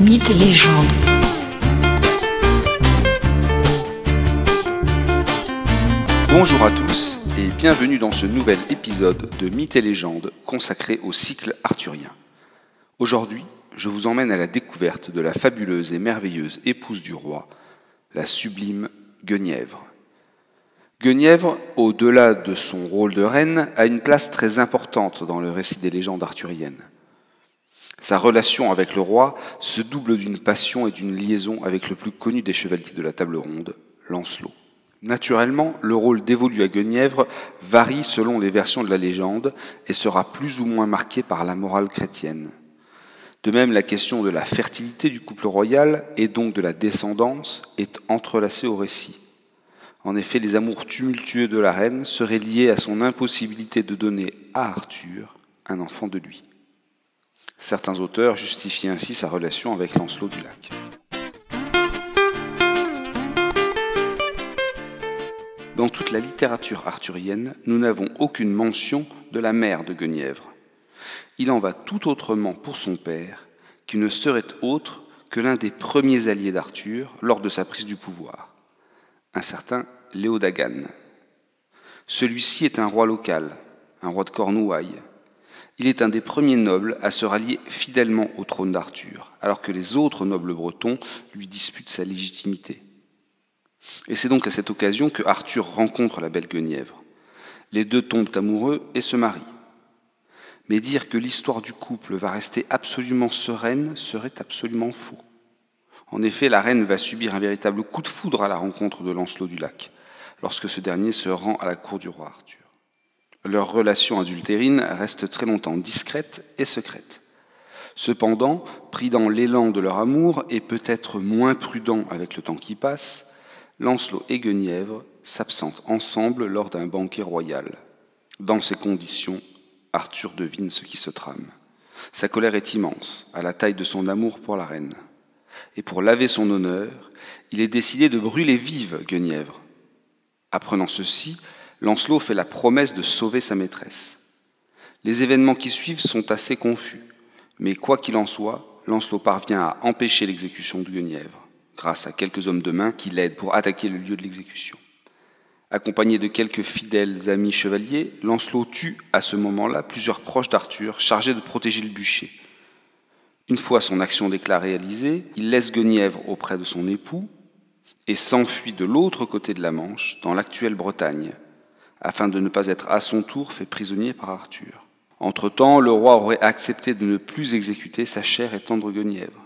Mythes et légendes. Bonjour à tous et bienvenue dans ce nouvel épisode de Mythes et légendes consacré au cycle arthurien. Aujourd'hui, je vous emmène à la découverte de la fabuleuse et merveilleuse épouse du roi, la sublime Guenièvre. Guenièvre, au-delà de son rôle de reine, a une place très importante dans le récit des légendes arthuriennes. Sa relation avec le roi se double d'une passion et d'une liaison avec le plus connu des chevaliers de la table ronde, Lancelot. Naturellement, le rôle dévolu à Guenièvre varie selon les versions de la légende et sera plus ou moins marqué par la morale chrétienne. De même, la question de la fertilité du couple royal et donc de la descendance est entrelacée au récit. En effet, les amours tumultueux de la reine seraient liés à son impossibilité de donner à Arthur un enfant de lui. Certains auteurs justifient ainsi sa relation avec Lancelot du Lac. Dans toute la littérature arthurienne, nous n'avons aucune mention de la mère de Guenièvre. Il en va tout autrement pour son père, qui ne serait autre que l'un des premiers alliés d'Arthur lors de sa prise du pouvoir, un certain Léodagan. Celui-ci est un roi local, un roi de Cornouailles. Il est un des premiers nobles à se rallier fidèlement au trône d'Arthur, alors que les autres nobles bretons lui disputent sa légitimité. Et c'est donc à cette occasion que Arthur rencontre la belle Guenièvre. Les deux tombent amoureux et se marient. Mais dire que l'histoire du couple va rester absolument sereine serait absolument faux. En effet, la reine va subir un véritable coup de foudre à la rencontre de Lancelot du Lac, lorsque ce dernier se rend à la cour du roi Arthur. Leur relation adultérine reste très longtemps discrète et secrète. Cependant, pris dans l'élan de leur amour et peut-être moins prudent avec le temps qui passe, Lancelot et Guenièvre s'absentent ensemble lors d'un banquet royal. Dans ces conditions, Arthur devine ce qui se trame. Sa colère est immense, à la taille de son amour pour la reine. Et pour laver son honneur, il est décidé de brûler vive Guenièvre. Apprenant ceci, Lancelot fait la promesse de sauver sa maîtresse. Les événements qui suivent sont assez confus, mais quoi qu'il en soit, Lancelot parvient à empêcher l'exécution de Guenièvre grâce à quelques hommes de main qui l'aident pour attaquer le lieu de l'exécution. Accompagné de quelques fidèles amis chevaliers, Lancelot tue à ce moment-là plusieurs proches d'Arthur chargés de protéger le bûcher. Une fois son action déclarée réalisée, il laisse Guenièvre auprès de son époux et s'enfuit de l'autre côté de la Manche, dans l'actuelle Bretagne, afin de ne pas être à son tour fait prisonnier par Arthur. Entre-temps, le roi aurait accepté de ne plus exécuter sa chère et tendre Guenièvre.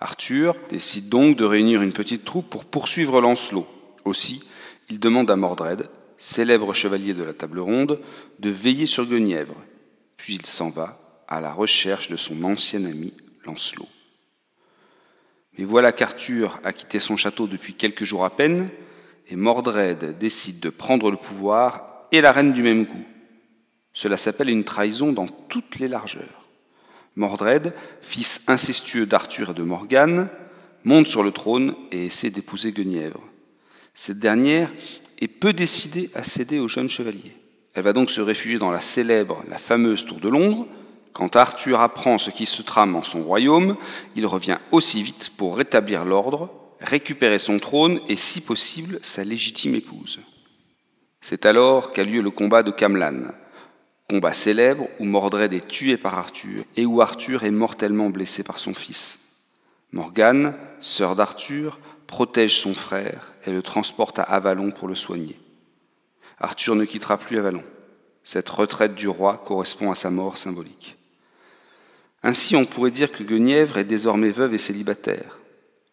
Arthur décide donc de réunir une petite troupe pour poursuivre Lancelot. Aussi, il demande à Mordred, célèbre chevalier de la table ronde, de veiller sur Guenièvre. Puis il s'en va à la recherche de son ancien ami Lancelot. Mais voilà qu'Arthur a quitté son château depuis quelques jours à peine, et Mordred décide de prendre le pouvoir et la reine du même coup. Cela s'appelle une trahison dans toutes les largeurs. Mordred, fils incestueux d'Arthur et de Morgane, monte sur le trône et essaie d'épouser Guenièvre. Cette dernière est peu décidée à céder au jeune chevalier. Elle va donc se réfugier dans la célèbre, la fameuse tour de Londres. Quand Arthur apprend ce qui se trame en son royaume, il revient aussi vite pour rétablir l'ordre, récupérer son trône et, si possible, sa légitime épouse. C'est alors qu'a lieu le combat de Camlan, Combat célèbre où Mordred est tué par Arthur et où Arthur est mortellement blessé par son fils. Morgane, sœur d'Arthur, protège son frère et le transporte à Avalon pour le soigner. Arthur ne quittera plus Avalon. Cette retraite du roi correspond à sa mort symbolique. Ainsi, on pourrait dire que Guenièvre est désormais veuve et célibataire.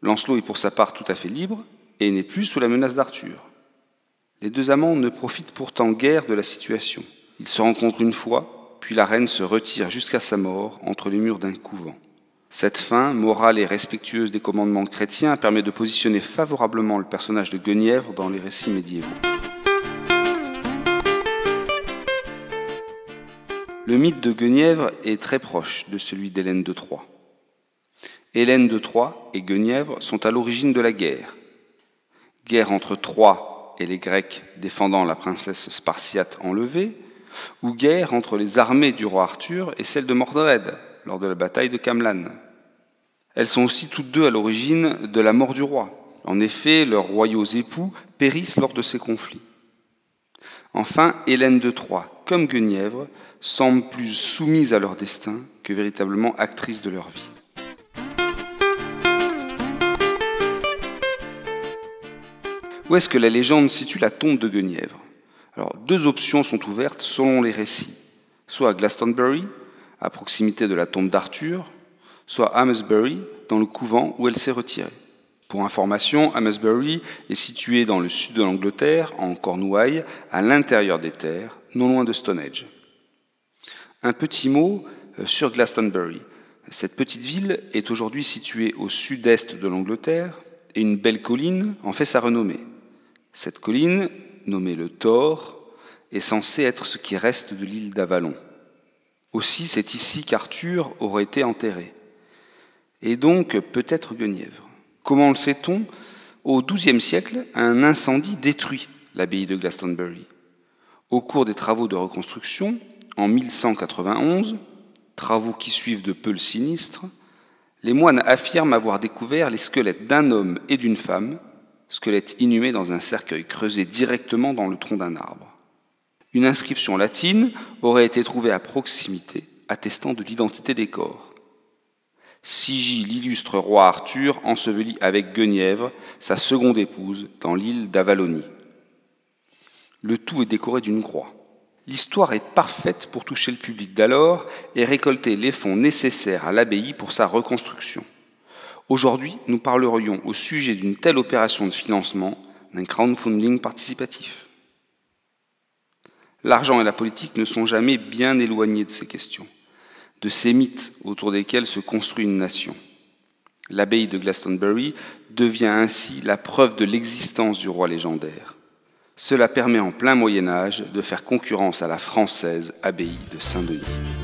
Lancelot est pour sa part tout à fait libre et n'est plus sous la menace d'Arthur. Les deux amants ne profitent pourtant guère de la situation. Ils se rencontrent une fois, puis la reine se retire jusqu'à sa mort entre les murs d'un couvent. Cette fin, morale et respectueuse des commandements chrétiens, permet de positionner favorablement le personnage de Guenièvre dans les récits médiévaux. Le mythe de Guenièvre est très proche de celui d'Hélène de Troie. Hélène de Troie et Guenièvre sont à l'origine de la guerre. Guerre entre Troie et les Grecs défendant la princesse spartiate enlevée, ou guerre entre les armées du roi Arthur et celles de Mordred lors de la bataille de Camlan. Elles sont aussi toutes deux à l'origine de la mort du roi. En effet, leurs royaux époux périssent lors de ces conflits. Enfin, Hélène de Troie, comme Guenièvre, semblent plus soumises à leur destin que véritablement actrices de leur vie. Où est-ce que la légende situe la tombe de Guenièvre? Alors, deux options sont ouvertes selon les récits. Soit à Glastonbury, à proximité de la tombe d'Arthur, soit à Amesbury, dans le couvent où elle s'est retirée. Pour information, Amesbury est situé dans le sud de l'Angleterre, en Cornouailles, à l'intérieur des terres, non loin de Stonehenge. Un petit mot euh, sur Glastonbury. Cette petite ville est aujourd'hui située au sud-est de l'Angleterre et une belle colline en fait sa renommée. Cette colline, nommée le Thor, est censée être ce qui reste de l'île d'Avalon. Aussi, c'est ici qu'Arthur aurait été enterré. Et donc peut-être Guenièvre. Comment le sait-on? Au XIIe siècle, un incendie détruit l'abbaye de Glastonbury. Au cours des travaux de reconstruction, en 1191, travaux qui suivent de peu le sinistre, les moines affirment avoir découvert les squelettes d'un homme et d'une femme squelette inhumé dans un cercueil creusé directement dans le tronc d'un arbre. Une inscription latine aurait été trouvée à proximité, attestant de l'identité des corps. Sigil l'illustre roi Arthur enseveli avec Guenièvre, sa seconde épouse, dans l'île d'Avalonie. Le tout est décoré d'une croix. L'histoire est parfaite pour toucher le public d'alors et récolter les fonds nécessaires à l'abbaye pour sa reconstruction. Aujourd'hui, nous parlerions au sujet d'une telle opération de financement d'un crowdfunding participatif. L'argent et la politique ne sont jamais bien éloignés de ces questions, de ces mythes autour desquels se construit une nation. L'abbaye de Glastonbury devient ainsi la preuve de l'existence du roi légendaire. Cela permet en plein Moyen Âge de faire concurrence à la française abbaye de Saint-Denis.